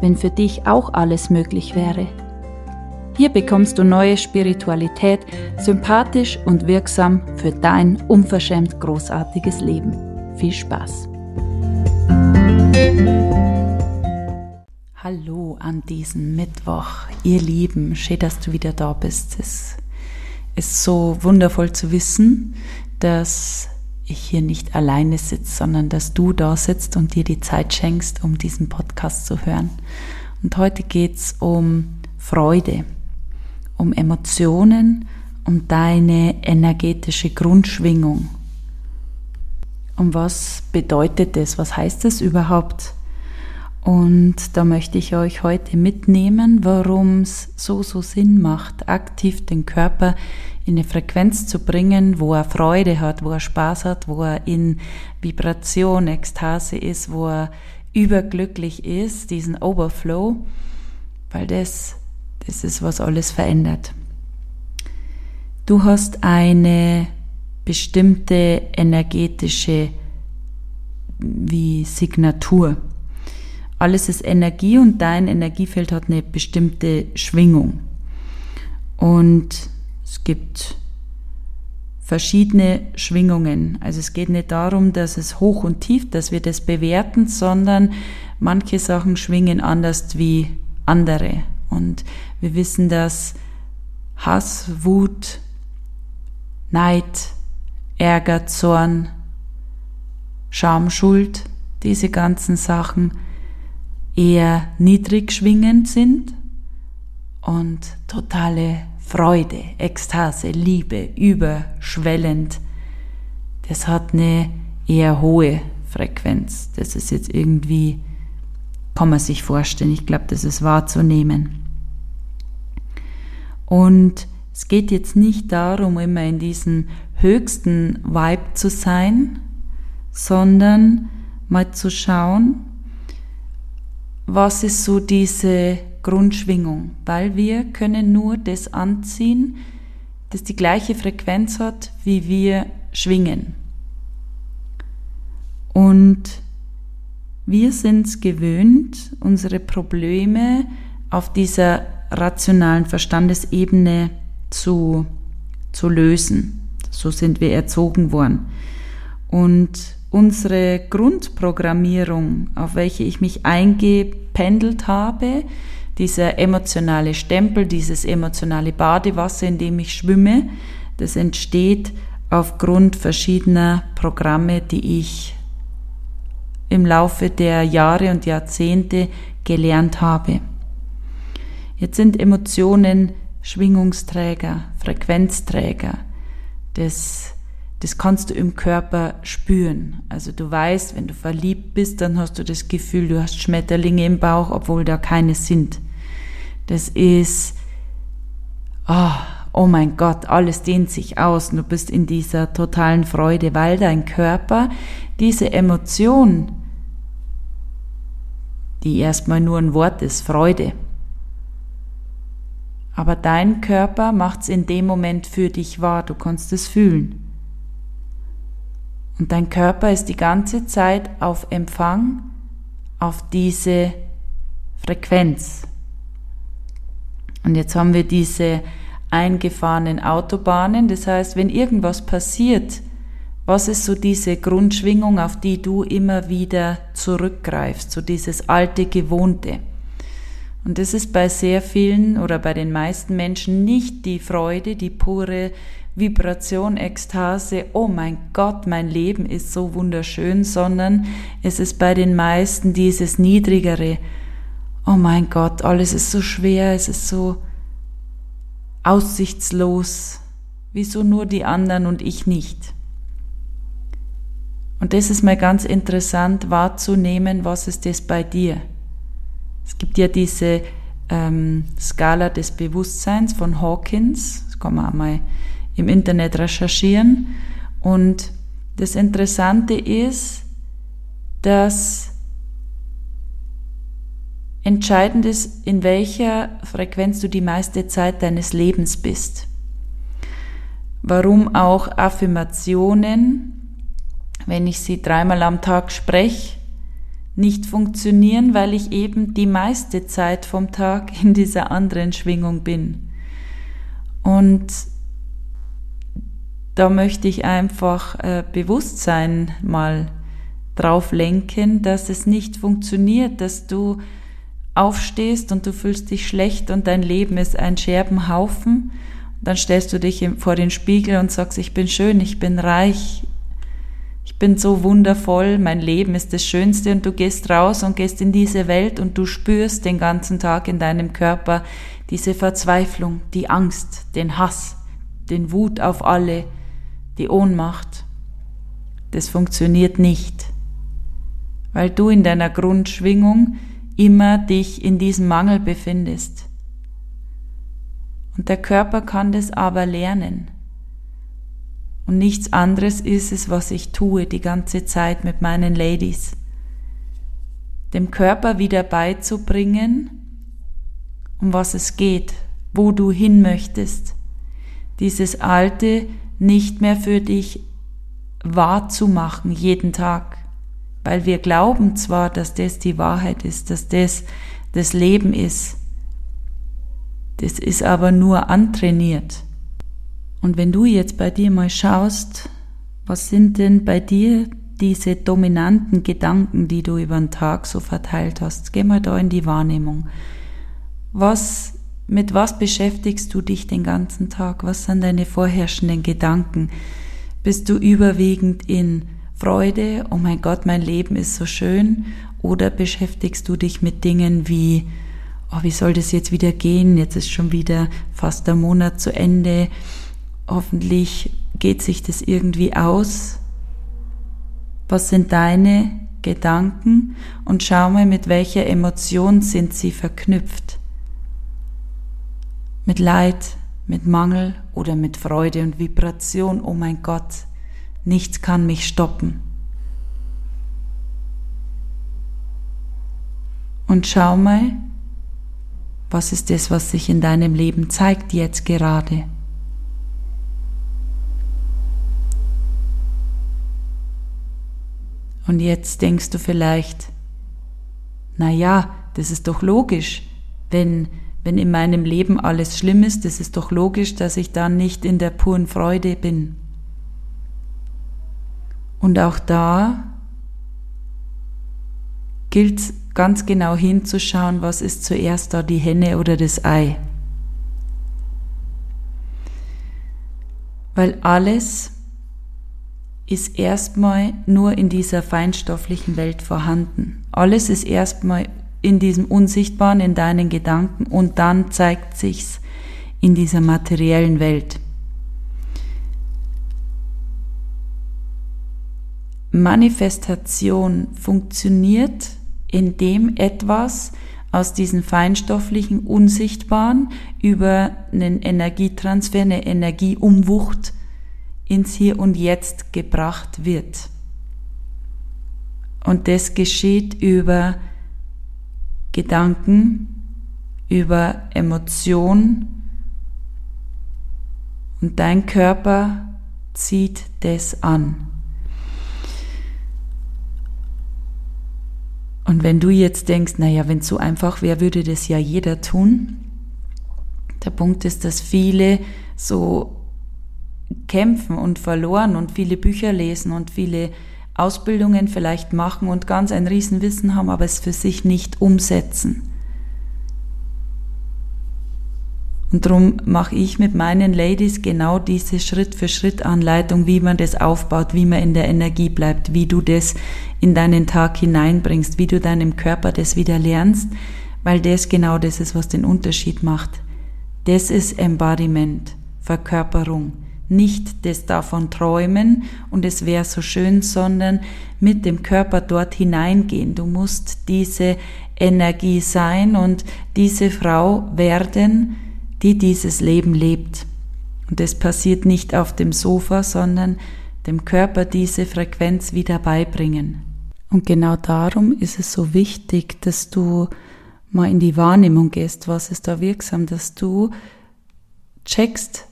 wenn für dich auch alles möglich wäre. Hier bekommst du neue Spiritualität, sympathisch und wirksam für dein unverschämt großartiges Leben. Viel Spaß! Hallo an diesem Mittwoch, ihr Lieben, schön, dass du wieder da bist. Es ist so wundervoll zu wissen, dass ich hier nicht alleine sitze, sondern dass du da sitzt und dir die Zeit schenkst, um diesen Podcast zu hören. Und heute geht es um Freude, um Emotionen, um deine energetische Grundschwingung. Um was bedeutet das? Was heißt das überhaupt? Und da möchte ich euch heute mitnehmen, warum es so, so Sinn macht, aktiv den Körper in eine Frequenz zu bringen, wo er Freude hat, wo er Spaß hat, wo er in Vibration, Ekstase ist, wo er überglücklich ist, diesen Overflow, weil das, das ist, was alles verändert. Du hast eine bestimmte energetische wie Signatur. Alles ist Energie und dein Energiefeld hat eine bestimmte Schwingung. Und es gibt verschiedene Schwingungen. Also es geht nicht darum, dass es hoch und tief, dass wir das bewerten, sondern manche Sachen schwingen anders wie andere. Und wir wissen, dass Hass, Wut, Neid, Ärger, Zorn, Scham, Schuld, diese ganzen Sachen eher niedrig schwingend sind und totale Freude, Ekstase, Liebe, überschwellend, das hat eine eher hohe Frequenz. Das ist jetzt irgendwie, kann man sich vorstellen, ich glaube, das ist wahrzunehmen. Und es geht jetzt nicht darum, immer in diesem höchsten Vibe zu sein, sondern mal zu schauen, was ist so diese Grundschwingung, weil wir können nur das anziehen, das die gleiche Frequenz hat, wie wir schwingen. Und wir sind es gewöhnt, unsere Probleme auf dieser rationalen Verstandesebene zu, zu lösen. So sind wir erzogen worden. Und unsere Grundprogrammierung, auf welche ich mich eingependelt habe, dieser emotionale Stempel, dieses emotionale Badewasser, in dem ich schwimme, das entsteht aufgrund verschiedener Programme, die ich im Laufe der Jahre und Jahrzehnte gelernt habe. Jetzt sind Emotionen Schwingungsträger, Frequenzträger. Das, das kannst du im Körper spüren. Also du weißt, wenn du verliebt bist, dann hast du das Gefühl, du hast Schmetterlinge im Bauch, obwohl da keine sind. Das ist, oh, oh mein Gott, alles dehnt sich aus. Du bist in dieser totalen Freude, weil dein Körper diese Emotion, die erstmal nur ein Wort ist, Freude, aber dein Körper macht es in dem Moment für dich wahr, du kannst es fühlen. Und dein Körper ist die ganze Zeit auf Empfang auf diese Frequenz. Und jetzt haben wir diese eingefahrenen Autobahnen. Das heißt, wenn irgendwas passiert, was ist so diese Grundschwingung, auf die du immer wieder zurückgreifst, so dieses alte Gewohnte? Und das ist bei sehr vielen oder bei den meisten Menschen nicht die Freude, die pure Vibration, Ekstase, oh mein Gott, mein Leben ist so wunderschön, sondern es ist bei den meisten dieses niedrigere, oh mein Gott, alles ist so schwer, es ist so aussichtslos, wieso nur die anderen und ich nicht? Und das ist mal ganz interessant wahrzunehmen, was ist das bei dir? Es gibt ja diese ähm, Skala des Bewusstseins von Hawkins. Das kann man auch mal im Internet recherchieren. Und das Interessante ist, dass entscheidend ist, in welcher Frequenz du die meiste Zeit deines Lebens bist. Warum auch Affirmationen, wenn ich sie dreimal am Tag spreche, nicht funktionieren, weil ich eben die meiste Zeit vom Tag in dieser anderen Schwingung bin. Und da möchte ich einfach äh, Bewusstsein mal drauf lenken, dass es nicht funktioniert, dass du aufstehst und du fühlst dich schlecht und dein Leben ist ein Scherbenhaufen. Dann stellst du dich vor den Spiegel und sagst, ich bin schön, ich bin reich, ich bin so wundervoll, mein Leben ist das Schönste und du gehst raus und gehst in diese Welt und du spürst den ganzen Tag in deinem Körper diese Verzweiflung, die Angst, den Hass, den Wut auf alle, die Ohnmacht. Das funktioniert nicht, weil du in deiner Grundschwingung immer dich in diesem Mangel befindest. Und der Körper kann das aber lernen. Und nichts anderes ist es, was ich tue die ganze Zeit mit meinen Ladies. Dem Körper wieder beizubringen, um was es geht, wo du hin möchtest. Dieses Alte nicht mehr für dich wahrzumachen jeden Tag. Weil wir glauben zwar, dass das die Wahrheit ist, dass das das Leben ist. Das ist aber nur antrainiert. Und wenn du jetzt bei dir mal schaust, was sind denn bei dir diese dominanten Gedanken, die du über den Tag so verteilt hast? Geh mal da in die Wahrnehmung. Was, mit was beschäftigst du dich den ganzen Tag? Was sind deine vorherrschenden Gedanken? Bist du überwiegend in Freude, oh mein Gott, mein Leben ist so schön? Oder beschäftigst du dich mit Dingen wie, oh, wie soll das jetzt wieder gehen? Jetzt ist schon wieder fast der Monat zu Ende Hoffentlich geht sich das irgendwie aus. Was sind deine Gedanken? Und schau mal, mit welcher Emotion sind sie verknüpft. Mit Leid, mit Mangel oder mit Freude und Vibration. Oh mein Gott, nichts kann mich stoppen. Und schau mal, was ist das, was sich in deinem Leben zeigt jetzt gerade. Und jetzt denkst du vielleicht, na ja, das ist doch logisch, wenn wenn in meinem Leben alles schlimm ist, ist doch logisch, dass ich dann nicht in der puren Freude bin. Und auch da gilt ganz genau hinzuschauen, was ist zuerst da, die Henne oder das Ei. Weil alles, ist erstmal nur in dieser feinstofflichen Welt vorhanden. Alles ist erstmal in diesem Unsichtbaren, in deinen Gedanken und dann zeigt sich's in dieser materiellen Welt. Manifestation funktioniert, indem etwas aus diesem feinstofflichen Unsichtbaren über einen Energietransfer, eine Energieumwucht ins Hier und Jetzt gebracht wird. Und das geschieht über Gedanken, über Emotion und dein Körper zieht das an. Und wenn du jetzt denkst, naja, wenn es so einfach wäre, würde das ja jeder tun. Der Punkt ist, dass viele so kämpfen und verloren und viele Bücher lesen und viele Ausbildungen vielleicht machen und ganz ein Riesenwissen haben, aber es für sich nicht umsetzen. Und darum mache ich mit meinen Ladies genau diese Schritt-für-Schritt-Anleitung, wie man das aufbaut, wie man in der Energie bleibt, wie du das in deinen Tag hineinbringst, wie du deinem Körper das wieder lernst, weil das genau das ist, was den Unterschied macht. Das ist Embodiment, Verkörperung nicht das davon träumen und es wäre so schön, sondern mit dem Körper dort hineingehen. Du musst diese Energie sein und diese Frau werden, die dieses Leben lebt. Und es passiert nicht auf dem Sofa, sondern dem Körper diese Frequenz wieder beibringen. Und genau darum ist es so wichtig, dass du mal in die Wahrnehmung gehst, was ist da wirksam, dass du checkst,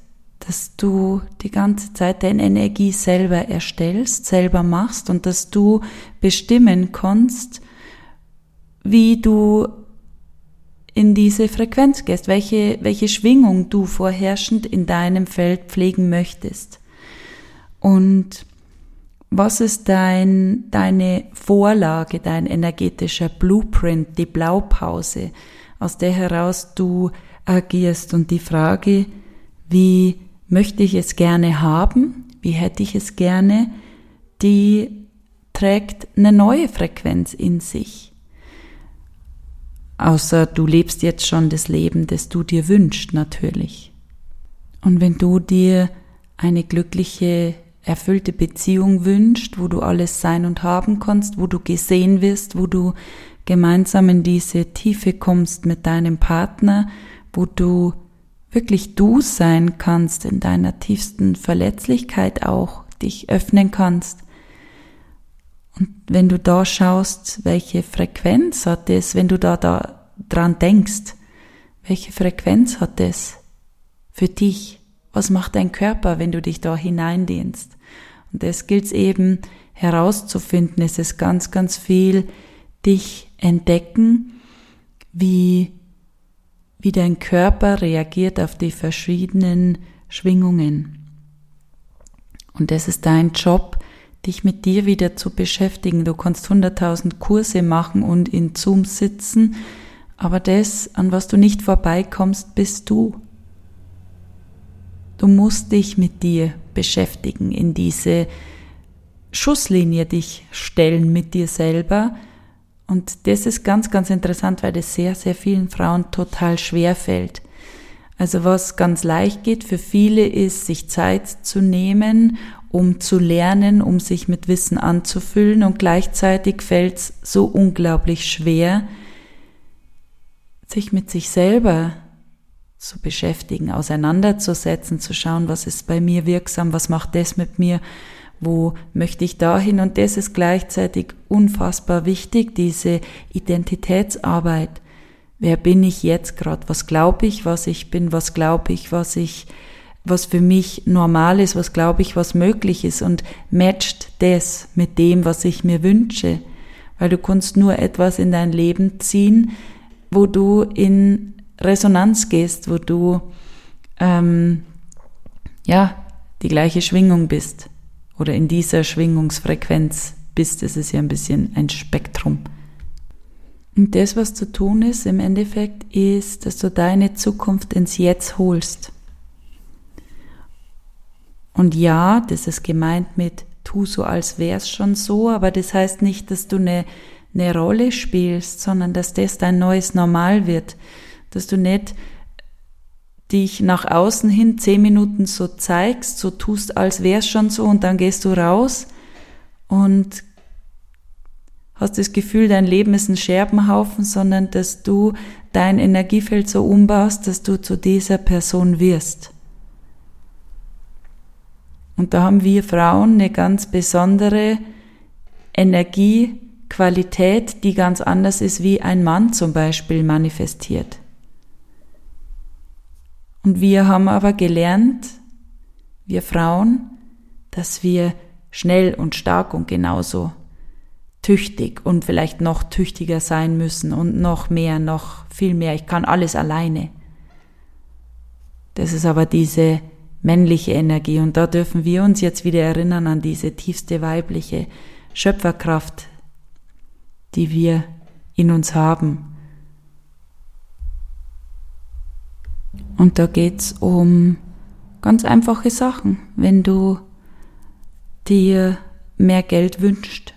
dass du die ganze Zeit deine Energie selber erstellst, selber machst und dass du bestimmen kannst, wie du in diese Frequenz gehst, welche, welche Schwingung du vorherrschend in deinem Feld pflegen möchtest. Und was ist dein, deine Vorlage, dein energetischer Blueprint, die Blaupause, aus der heraus du agierst? Und die Frage, wie möchte ich es gerne haben? Wie hätte ich es gerne? Die trägt eine neue Frequenz in sich. Außer du lebst jetzt schon das Leben, das du dir wünschst, natürlich. Und wenn du dir eine glückliche erfüllte Beziehung wünscht, wo du alles sein und haben kannst, wo du gesehen wirst, wo du gemeinsam in diese Tiefe kommst mit deinem Partner, wo du wirklich du sein kannst in deiner tiefsten Verletzlichkeit auch, dich öffnen kannst. Und wenn du da schaust, welche Frequenz hat es, wenn du da, da dran denkst, welche Frequenz hat es für dich? Was macht dein Körper, wenn du dich da hineindehnst? Und das gilt eben herauszufinden. Es ist ganz, ganz viel dich entdecken, wie, wie dein Körper reagiert auf die verschiedenen Schwingungen. Und das ist dein Job, dich mit dir wieder zu beschäftigen. Du kannst 100.000 Kurse machen und in Zoom sitzen, aber das, an was du nicht vorbeikommst, bist du. Du musst dich mit dir beschäftigen, in diese Schusslinie dich stellen mit dir selber. Und das ist ganz, ganz interessant, weil das sehr, sehr vielen Frauen total schwer fällt. Also was ganz leicht geht für viele ist, sich Zeit zu nehmen, um zu lernen, um sich mit Wissen anzufüllen und gleichzeitig fällt es so unglaublich schwer, sich mit sich selber zu beschäftigen, auseinanderzusetzen, zu schauen, was ist bei mir wirksam, was macht das mit mir, wo möchte ich dahin und das ist gleichzeitig unfassbar wichtig, diese Identitätsarbeit. Wer bin ich jetzt gerade? Was glaube ich, was ich bin? Was glaube ich, was ich, was für mich normal ist? Was glaube ich, was möglich ist? Und matcht das mit dem, was ich mir wünsche? Weil du kannst nur etwas in dein Leben ziehen, wo du in Resonanz gehst, wo du ähm, ja die gleiche Schwingung bist oder in dieser Schwingungsfrequenz bist. Es ist ja ein bisschen ein Spektrum. Und das, was zu tun ist im Endeffekt, ist, dass du deine Zukunft ins Jetzt holst. Und ja, das ist gemeint mit tu so, als wär's schon so, aber das heißt nicht, dass du eine, eine Rolle spielst, sondern dass das dein neues Normal wird dass du nicht dich nach außen hin zehn Minuten so zeigst, so tust, als wär's schon so und dann gehst du raus und hast das Gefühl, dein Leben ist ein Scherbenhaufen, sondern dass du dein Energiefeld so umbaust, dass du zu dieser Person wirst. Und da haben wir Frauen eine ganz besondere Energiequalität, die ganz anders ist, wie ein Mann zum Beispiel manifestiert. Und wir haben aber gelernt, wir Frauen, dass wir schnell und stark und genauso tüchtig und vielleicht noch tüchtiger sein müssen und noch mehr, noch viel mehr. Ich kann alles alleine. Das ist aber diese männliche Energie und da dürfen wir uns jetzt wieder erinnern an diese tiefste weibliche Schöpferkraft, die wir in uns haben Und da geht's um ganz einfache Sachen. Wenn du dir mehr Geld wünschst,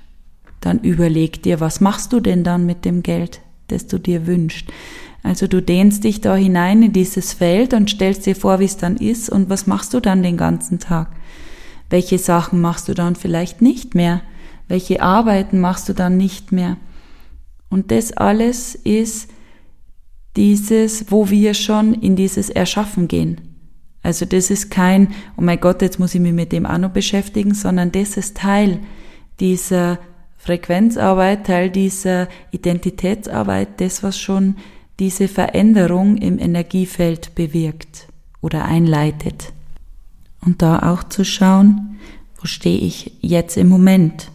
dann überleg dir, was machst du denn dann mit dem Geld, das du dir wünschst. Also du dehnst dich da hinein in dieses Feld und stellst dir vor, wie es dann ist und was machst du dann den ganzen Tag? Welche Sachen machst du dann vielleicht nicht mehr? Welche Arbeiten machst du dann nicht mehr? Und das alles ist dieses, wo wir schon in dieses Erschaffen gehen. Also das ist kein, oh mein Gott, jetzt muss ich mich mit dem auch noch beschäftigen, sondern das ist Teil dieser Frequenzarbeit, Teil dieser Identitätsarbeit, das, was schon diese Veränderung im Energiefeld bewirkt oder einleitet. Und da auch zu schauen, wo stehe ich jetzt im Moment?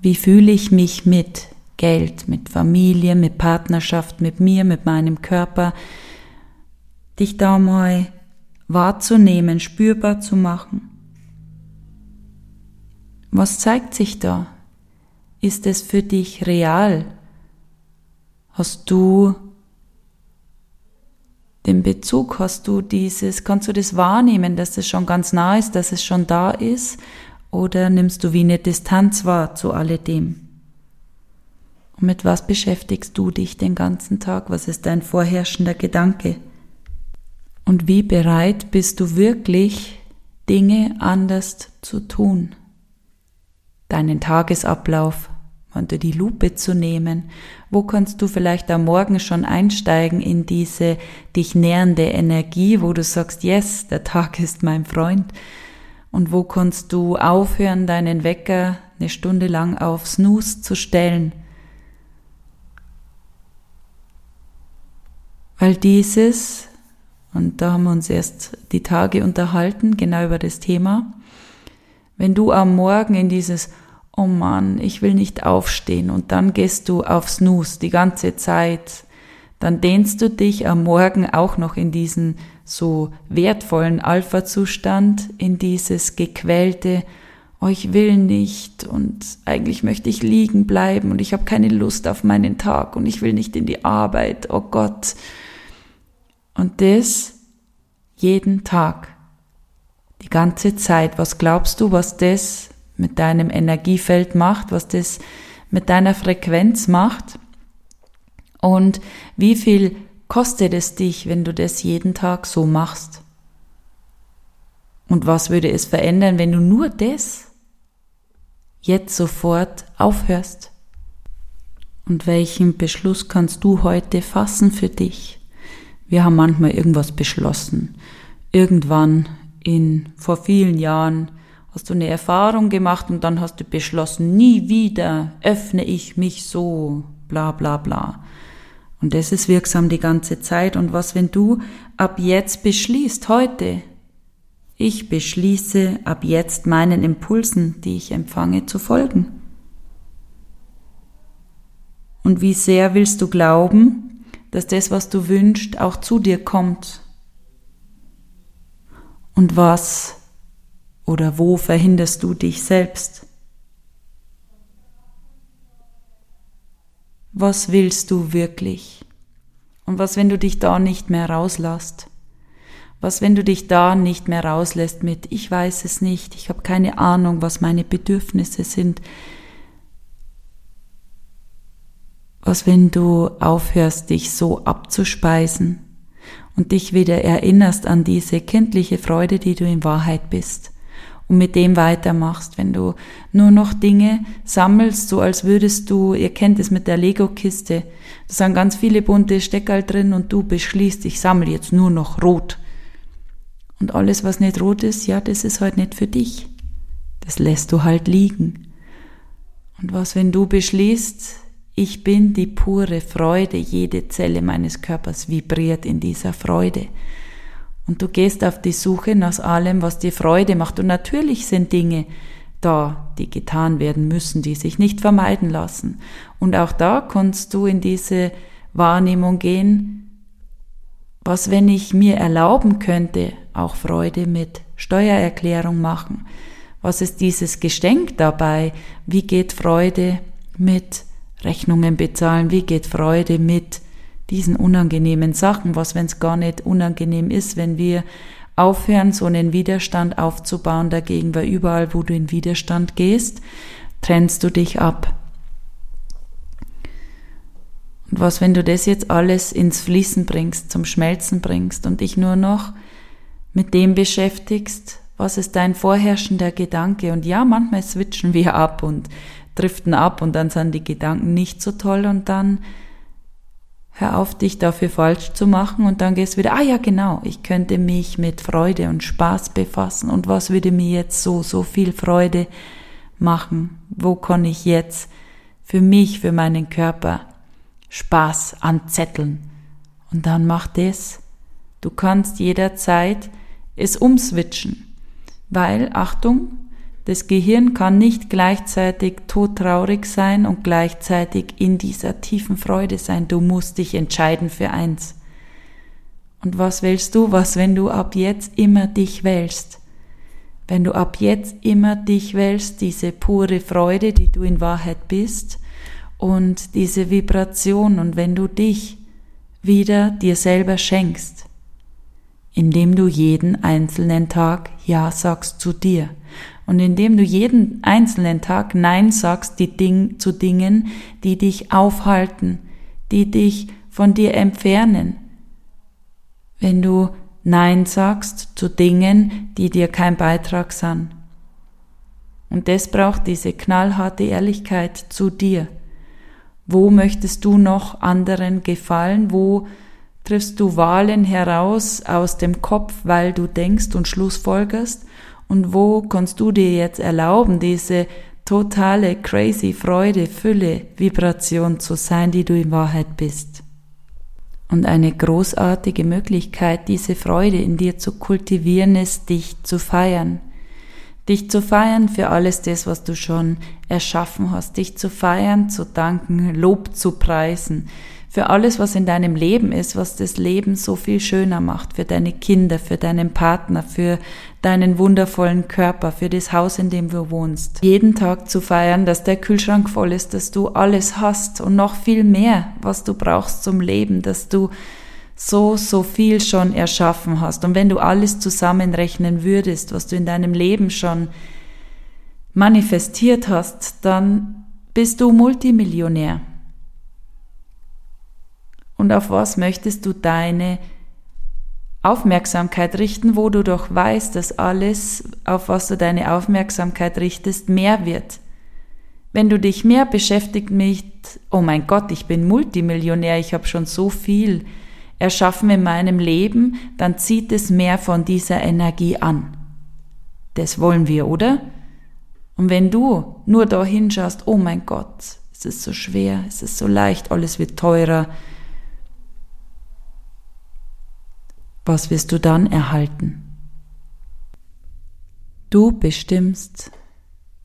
Wie fühle ich mich mit Geld, mit Familie, mit Partnerschaft, mit mir, mit meinem Körper? Dich da mal wahrzunehmen, spürbar zu machen. Was zeigt sich da? Ist es für dich real? Hast du den Bezug, hast du dieses, kannst du das wahrnehmen, dass es schon ganz nah ist, dass es schon da ist? Oder nimmst du wie eine Distanz wahr zu alledem? Und mit was beschäftigst du dich den ganzen Tag? Was ist dein vorherrschender Gedanke? Und wie bereit bist du wirklich, Dinge anders zu tun? Deinen Tagesablauf unter die Lupe zu nehmen? Wo kannst du vielleicht am Morgen schon einsteigen in diese dich nähernde Energie, wo du sagst, yes, der Tag ist mein Freund? Und wo kannst du aufhören, deinen Wecker eine Stunde lang auf Snooze zu stellen? Weil dieses, und da haben wir uns erst die Tage unterhalten, genau über das Thema, wenn du am Morgen in dieses oh Mann, ich will nicht aufstehen und dann gehst du auf Snooze die ganze Zeit, dann dehnst du dich am Morgen auch noch in diesen so wertvollen Alpha-Zustand, in dieses gequälte, oh ich will nicht und eigentlich möchte ich liegen bleiben und ich habe keine Lust auf meinen Tag und ich will nicht in die Arbeit, oh Gott. Und das jeden Tag, die ganze Zeit. Was glaubst du, was das mit deinem Energiefeld macht, was das mit deiner Frequenz macht und wie viel kostet es dich, wenn du das jeden Tag so machst? Und was würde es verändern, wenn du nur das jetzt sofort aufhörst? Und welchen Beschluss kannst du heute fassen für dich? Wir haben manchmal irgendwas beschlossen. Irgendwann in, vor vielen Jahren, hast du eine Erfahrung gemacht und dann hast du beschlossen, nie wieder öffne ich mich so, bla bla bla. Und das ist wirksam die ganze Zeit. Und was, wenn du ab jetzt beschließt, heute, ich beschließe ab jetzt meinen Impulsen, die ich empfange, zu folgen? Und wie sehr willst du glauben, dass das, was du wünschst, auch zu dir kommt? Und was oder wo verhinderst du dich selbst? Was willst du wirklich? Und was, wenn du dich da nicht mehr rauslässt? Was, wenn du dich da nicht mehr rauslässt mit, ich weiß es nicht, ich habe keine Ahnung, was meine Bedürfnisse sind? Was, wenn du aufhörst, dich so abzuspeisen und dich wieder erinnerst an diese kindliche Freude, die du in Wahrheit bist? und mit dem weitermachst. Wenn du nur noch Dinge sammelst, so als würdest du, ihr kennt es mit der Lego-Kiste, da sind ganz viele bunte Steckerl drin und du beschließt, ich sammle jetzt nur noch rot. Und alles, was nicht rot ist, ja, das ist halt nicht für dich. Das lässt du halt liegen. Und was, wenn du beschließt, ich bin die pure Freude, jede Zelle meines Körpers vibriert in dieser Freude. Und du gehst auf die Suche nach allem, was dir Freude macht. Und natürlich sind Dinge da, die getan werden müssen, die sich nicht vermeiden lassen. Und auch da kannst du in diese Wahrnehmung gehen, was, wenn ich mir erlauben könnte, auch Freude mit Steuererklärung machen? Was ist dieses Geschenk dabei? Wie geht Freude mit Rechnungen bezahlen? Wie geht Freude mit diesen unangenehmen Sachen, was wenn es gar nicht unangenehm ist, wenn wir aufhören, so einen Widerstand aufzubauen dagegen, weil überall, wo du in Widerstand gehst, trennst du dich ab. Und was, wenn du das jetzt alles ins Fließen bringst, zum Schmelzen bringst und dich nur noch mit dem beschäftigst, was ist dein vorherrschender Gedanke? Und ja, manchmal switchen wir ab und driften ab und dann sind die Gedanken nicht so toll und dann hör auf, dich dafür falsch zu machen und dann gehst wieder, ah ja, genau, ich könnte mich mit Freude und Spaß befassen und was würde mir jetzt so, so viel Freude machen? Wo kann ich jetzt für mich, für meinen Körper Spaß anzetteln. Und dann mach das. Du kannst jederzeit es umswitchen, weil, Achtung, das Gehirn kann nicht gleichzeitig todtraurig sein und gleichzeitig in dieser tiefen Freude sein. Du musst dich entscheiden für eins. Und was wählst du? Was, wenn du ab jetzt immer dich wählst? Wenn du ab jetzt immer dich wählst, diese pure Freude, die du in Wahrheit bist, und diese Vibration und wenn du dich wieder dir selber schenkst, indem du jeden einzelnen Tag Ja sagst zu dir und indem du jeden einzelnen Tag Nein sagst die Ding, zu Dingen, die dich aufhalten, die dich von dir entfernen. Wenn du Nein sagst zu Dingen, die dir kein Beitrag sind. Und das braucht diese knallharte Ehrlichkeit zu dir. Wo möchtest du noch anderen gefallen? Wo triffst du Wahlen heraus aus dem Kopf, weil du denkst und schlussfolgerst? Und wo kannst du dir jetzt erlauben, diese totale crazy Freude, Fülle, Vibration zu sein, die du in Wahrheit bist? Und eine großartige Möglichkeit, diese Freude in dir zu kultivieren, ist, dich zu feiern. Dich zu feiern für alles das, was du schon erschaffen hast, dich zu feiern, zu danken, Lob zu preisen, für alles, was in deinem Leben ist, was das Leben so viel schöner macht, für deine Kinder, für deinen Partner, für deinen wundervollen Körper, für das Haus, in dem du wohnst. Jeden Tag zu feiern, dass der Kühlschrank voll ist, dass du alles hast und noch viel mehr, was du brauchst zum Leben, dass du so, so viel schon erschaffen hast. Und wenn du alles zusammenrechnen würdest, was du in deinem Leben schon manifestiert hast, dann bist du Multimillionär. Und auf was möchtest du deine Aufmerksamkeit richten, wo du doch weißt, dass alles, auf was du deine Aufmerksamkeit richtest, mehr wird. Wenn du dich mehr beschäftigt mit, oh mein Gott, ich bin Multimillionär, ich habe schon so viel, erschaffen in meinem Leben, dann zieht es mehr von dieser Energie an. Das wollen wir, oder? Und wenn du nur da hinschaust, oh mein Gott, es ist so schwer, es ist so leicht, alles wird teurer, was wirst du dann erhalten? Du bestimmst,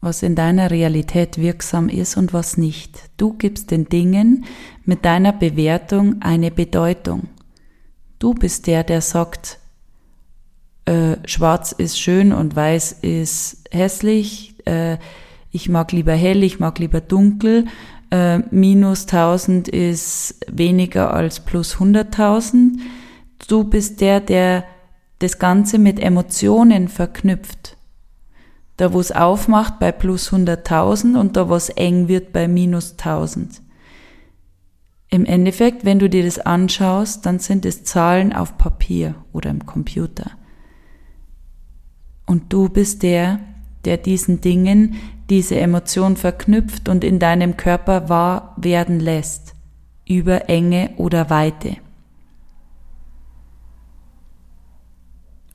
was in deiner Realität wirksam ist und was nicht. Du gibst den Dingen mit deiner Bewertung eine Bedeutung. Du bist der, der sagt, äh, schwarz ist schön und weiß ist hässlich, äh, ich mag lieber hell, ich mag lieber dunkel, äh, minus 1000 ist weniger als plus 100.000. Du bist der, der das Ganze mit Emotionen verknüpft. Da, wo es aufmacht bei plus 100.000 und da, wo es eng wird bei minus 1000. Im Endeffekt, wenn du dir das anschaust, dann sind es Zahlen auf Papier oder im Computer. Und du bist der, der diesen Dingen diese Emotion verknüpft und in deinem Körper wahr werden lässt, über Enge oder Weite.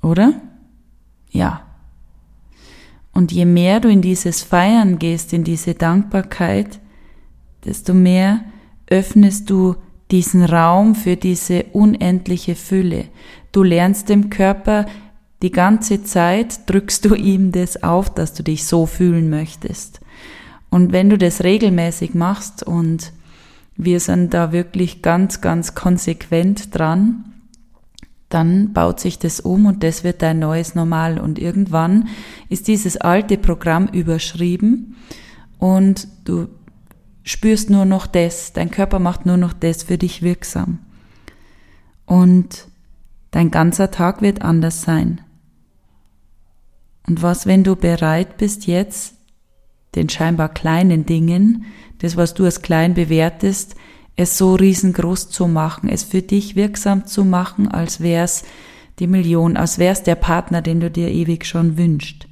Oder? Ja. Und je mehr du in dieses Feiern gehst, in diese Dankbarkeit, desto mehr öffnest du diesen Raum für diese unendliche Fülle. Du lernst dem Körper die ganze Zeit, drückst du ihm das auf, dass du dich so fühlen möchtest. Und wenn du das regelmäßig machst und wir sind da wirklich ganz, ganz konsequent dran, dann baut sich das um und das wird dein neues Normal. Und irgendwann ist dieses alte Programm überschrieben und du spürst nur noch das, dein Körper macht nur noch das für dich wirksam. Und dein ganzer Tag wird anders sein. Und was, wenn du bereit bist, jetzt den scheinbar kleinen Dingen, das, was du als klein bewertest, es so riesengroß zu machen, es für dich wirksam zu machen, als wär's die Million, als wär's der Partner, den du dir ewig schon wünscht.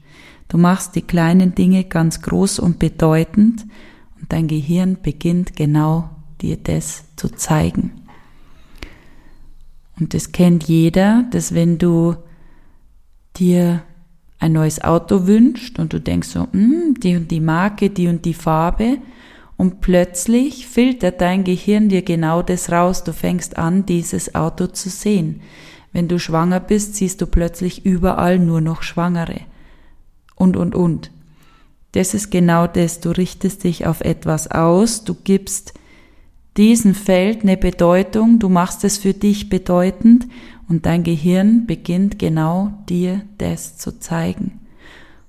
Du machst die kleinen Dinge ganz groß und bedeutend und dein Gehirn beginnt genau dir das zu zeigen. Und das kennt jeder, dass wenn du dir ein neues Auto wünscht und du denkst so, hm, die und die Marke, die und die Farbe und plötzlich filtert dein Gehirn dir genau das raus. Du fängst an, dieses Auto zu sehen. Wenn du schwanger bist, siehst du plötzlich überall nur noch Schwangere. Und, und, und. Das ist genau das. Du richtest dich auf etwas aus, du gibst diesem Feld eine Bedeutung, du machst es für dich bedeutend und dein Gehirn beginnt genau dir das zu zeigen.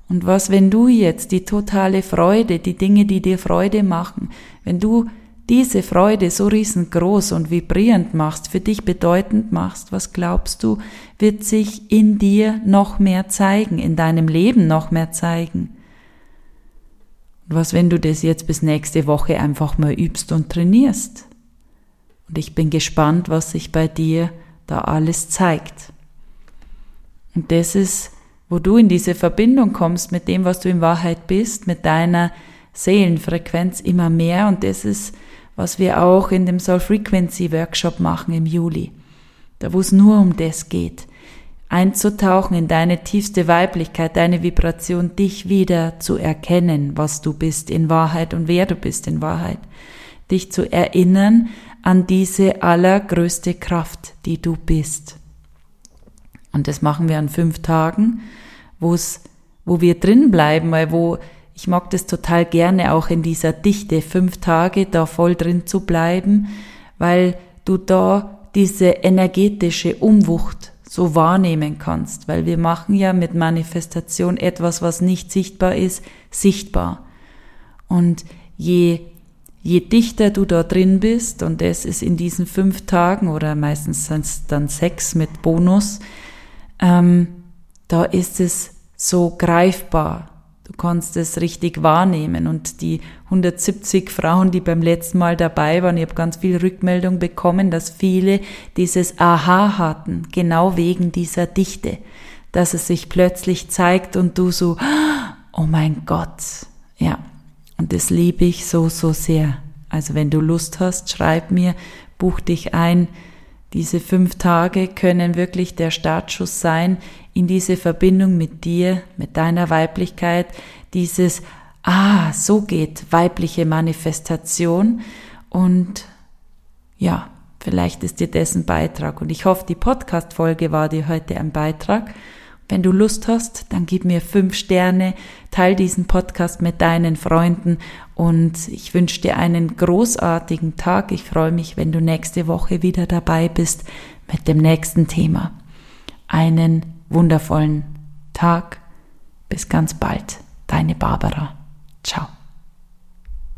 Und was, wenn du jetzt die totale Freude, die Dinge, die dir Freude machen, wenn du diese Freude so riesengroß und vibrierend machst, für dich bedeutend machst, was glaubst du, wird sich in dir noch mehr zeigen, in deinem Leben noch mehr zeigen? Was, wenn du das jetzt bis nächste Woche einfach mal übst und trainierst? Und ich bin gespannt, was sich bei dir da alles zeigt. Und das ist, wo du in diese Verbindung kommst mit dem, was du in Wahrheit bist, mit deiner Seelenfrequenz immer mehr. Und das ist, was wir auch in dem Soul Frequency Workshop machen im Juli. Da wo es nur um das geht einzutauchen in deine tiefste Weiblichkeit, deine Vibration, dich wieder zu erkennen, was du bist in Wahrheit und wer du bist in Wahrheit. Dich zu erinnern an diese allergrößte Kraft, die du bist. Und das machen wir an fünf Tagen, wo es, wo wir drin bleiben, weil wo ich mag das total gerne auch in dieser Dichte, fünf Tage da voll drin zu bleiben, weil du da diese energetische Umwucht so wahrnehmen kannst, weil wir machen ja mit Manifestation etwas, was nicht sichtbar ist, sichtbar. Und je, je dichter du da drin bist, und das ist in diesen fünf Tagen oder meistens sind es dann sechs mit Bonus, ähm, da ist es so greifbar, Du kannst es richtig wahrnehmen. Und die 170 Frauen, die beim letzten Mal dabei waren, ich habe ganz viel Rückmeldung bekommen, dass viele dieses Aha hatten, genau wegen dieser Dichte, dass es sich plötzlich zeigt und du so, oh mein Gott, ja. Und das liebe ich so, so sehr. Also wenn du Lust hast, schreib mir, buch dich ein. Diese fünf Tage können wirklich der Startschuss sein in diese Verbindung mit dir, mit deiner Weiblichkeit, dieses, ah, so geht weibliche Manifestation. Und ja, vielleicht ist dir dessen Beitrag. Und ich hoffe, die Podcast-Folge war dir heute ein Beitrag. Wenn du Lust hast, dann gib mir fünf Sterne, teil diesen Podcast mit deinen Freunden und ich wünsche dir einen großartigen Tag. Ich freue mich, wenn du nächste Woche wieder dabei bist mit dem nächsten Thema. Einen wundervollen Tag. Bis ganz bald, deine Barbara.